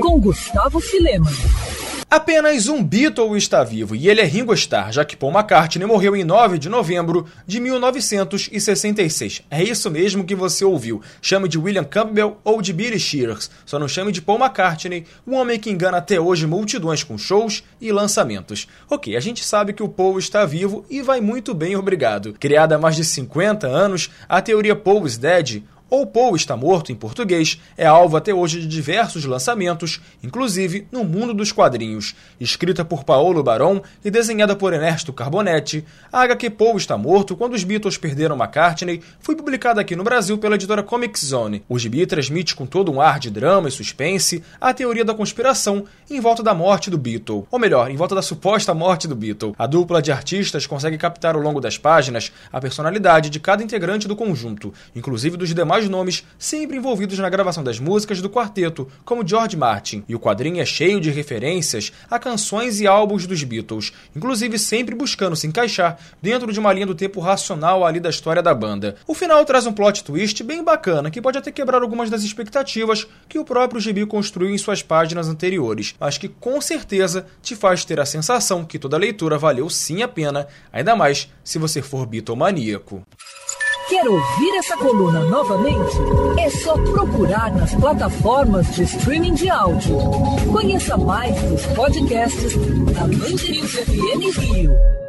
Com Gustavo Filema. Apenas um Beatle está vivo e ele é Ringo Starr, já que Paul McCartney morreu em 9 de novembro de 1966. É isso mesmo que você ouviu. Chame de William Campbell ou de Billy Shears, só não chame de Paul McCartney, o homem que engana até hoje multidões com shows e lançamentos. Ok, a gente sabe que o Paul está vivo e vai muito bem, obrigado. Criada há mais de 50 anos, a teoria Paul is Dead ou Paul está morto em português, é alvo até hoje de diversos lançamentos, inclusive no mundo dos quadrinhos. Escrita por Paolo Baron e desenhada por Ernesto Carbonetti, a HQ Paul está morto quando os Beatles perderam McCartney foi publicada aqui no Brasil pela editora Comic Zone. O gibi transmite com todo um ar de drama e suspense a teoria da conspiração em volta da morte do Beatle, ou melhor, em volta da suposta morte do Beatle. A dupla de artistas consegue captar ao longo das páginas a personalidade de cada integrante do conjunto, inclusive dos demais vários nomes sempre envolvidos na gravação das músicas do quarteto, como George Martin, e o quadrinho é cheio de referências a canções e álbuns dos Beatles, inclusive sempre buscando se encaixar dentro de uma linha do tempo racional ali da história da banda. O final traz um plot twist bem bacana, que pode até quebrar algumas das expectativas que o próprio gibi construiu em suas páginas anteriores, mas que com certeza te faz ter a sensação que toda leitura valeu sim a pena, ainda mais se você for Beatlemaníaco. Quer ouvir essa coluna novamente? É só procurar nas plataformas de streaming de áudio. Conheça mais dos podcasts da Mandirinhos FM Rio.